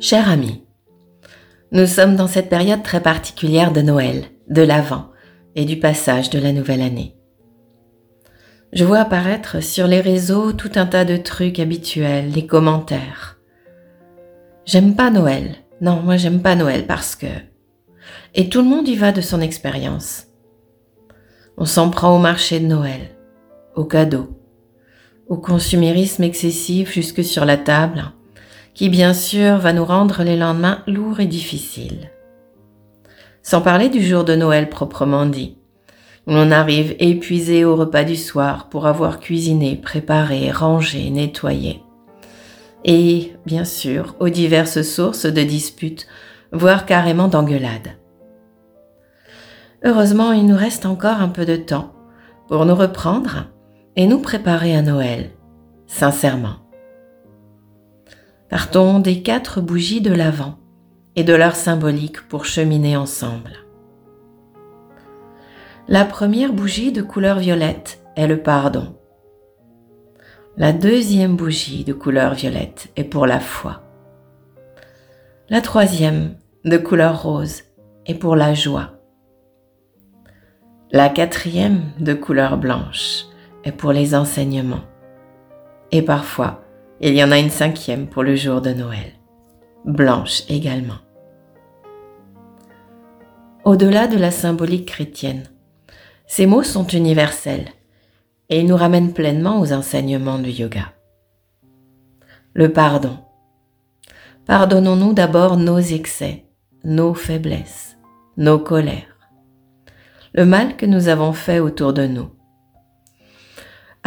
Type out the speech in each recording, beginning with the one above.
Cher ami, nous sommes dans cette période très particulière de Noël, de l'Avent et du passage de la nouvelle année. Je vois apparaître sur les réseaux tout un tas de trucs habituels, les commentaires. J'aime pas Noël. Non, moi j'aime pas Noël parce que... Et tout le monde y va de son expérience. On s'en prend au marché de Noël, aux cadeaux, au consumérisme excessif jusque sur la table, qui bien sûr va nous rendre les lendemains lourds et difficiles. Sans parler du jour de Noël proprement dit, on arrive épuisé au repas du soir pour avoir cuisiné, préparé, rangé, nettoyé. Et, bien sûr, aux diverses sources de disputes, voire carrément d'engueulades. Heureusement, il nous reste encore un peu de temps pour nous reprendre et nous préparer à Noël, sincèrement. Partons des quatre bougies de l'Avent et de leur symbolique pour cheminer ensemble. La première bougie de couleur violette est le pardon. La deuxième bougie de couleur violette est pour la foi. La troisième de couleur rose est pour la joie. La quatrième de couleur blanche est pour les enseignements. Et parfois, il y en a une cinquième pour le jour de Noël, blanche également. Au-delà de la symbolique chrétienne, ces mots sont universels et ils nous ramènent pleinement aux enseignements du yoga. Le pardon. Pardonnons-nous d'abord nos excès, nos faiblesses, nos colères, le mal que nous avons fait autour de nous,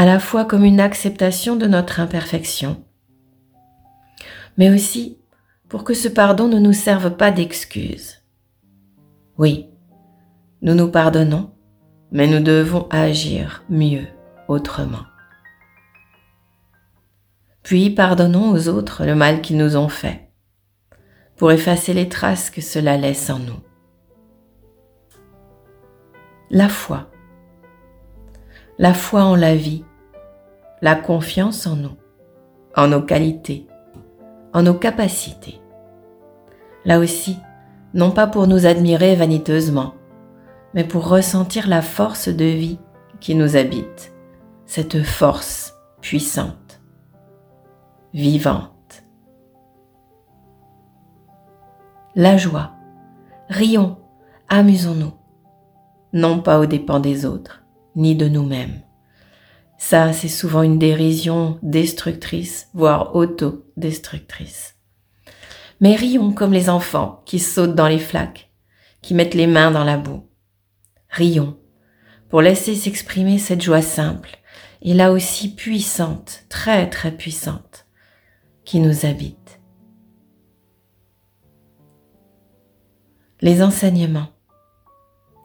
à la fois comme une acceptation de notre imperfection, mais aussi pour que ce pardon ne nous serve pas d'excuse. Oui, nous nous pardonnons mais nous devons agir mieux, autrement. Puis pardonnons aux autres le mal qu'ils nous ont fait, pour effacer les traces que cela laisse en nous. La foi. La foi en la vie, la confiance en nous, en nos qualités, en nos capacités. Là aussi, non pas pour nous admirer vaniteusement, mais pour ressentir la force de vie qui nous habite, cette force puissante, vivante. La joie. Rions, amusons-nous, non pas aux dépens des autres, ni de nous-mêmes. Ça, c'est souvent une dérision destructrice, voire auto-destructrice. Mais rions comme les enfants qui sautent dans les flaques, qui mettent les mains dans la boue rions, pour laisser s'exprimer cette joie simple et là aussi puissante, très très puissante, qui nous habite. Les enseignements.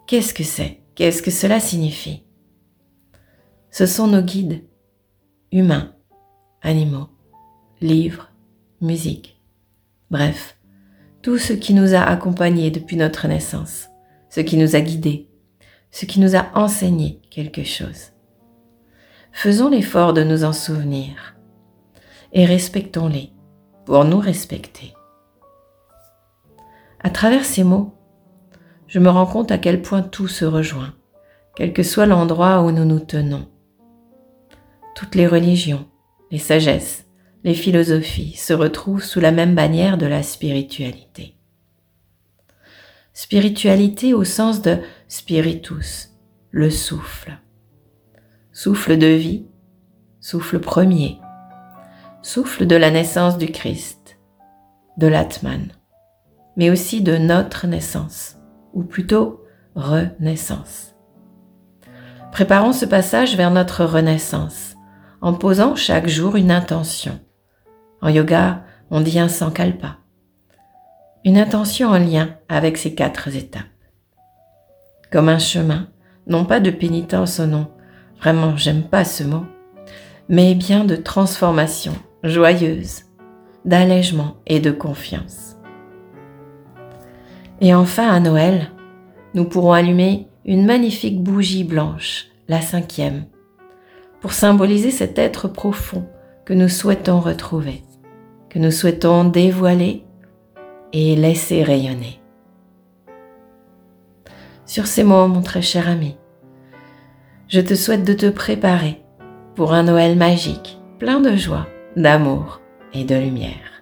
Qu'est-ce que c'est? Qu'est-ce que cela signifie? Ce sont nos guides, humains, animaux, livres, musique, bref, tout ce qui nous a accompagnés depuis notre naissance, ce qui nous a guidés, ce qui nous a enseigné quelque chose. Faisons l'effort de nous en souvenir et respectons-les pour nous respecter. À travers ces mots, je me rends compte à quel point tout se rejoint, quel que soit l'endroit où nous nous tenons. Toutes les religions, les sagesses, les philosophies se retrouvent sous la même bannière de la spiritualité. Spiritualité au sens de spiritus, le souffle. Souffle de vie, souffle premier, souffle de la naissance du Christ, de l'Atman, mais aussi de notre naissance, ou plutôt renaissance. Préparons ce passage vers notre renaissance en posant chaque jour une intention. En yoga, on dit un sankalpa une intention en lien avec ces quatre étapes. Comme un chemin, non pas de pénitence au nom, vraiment j'aime pas ce mot, mais bien de transformation joyeuse, d'allègement et de confiance. Et enfin à Noël, nous pourrons allumer une magnifique bougie blanche, la cinquième, pour symboliser cet être profond que nous souhaitons retrouver, que nous souhaitons dévoiler et laisser rayonner. Sur ces mots, mon très cher ami, je te souhaite de te préparer pour un Noël magique, plein de joie, d'amour et de lumière.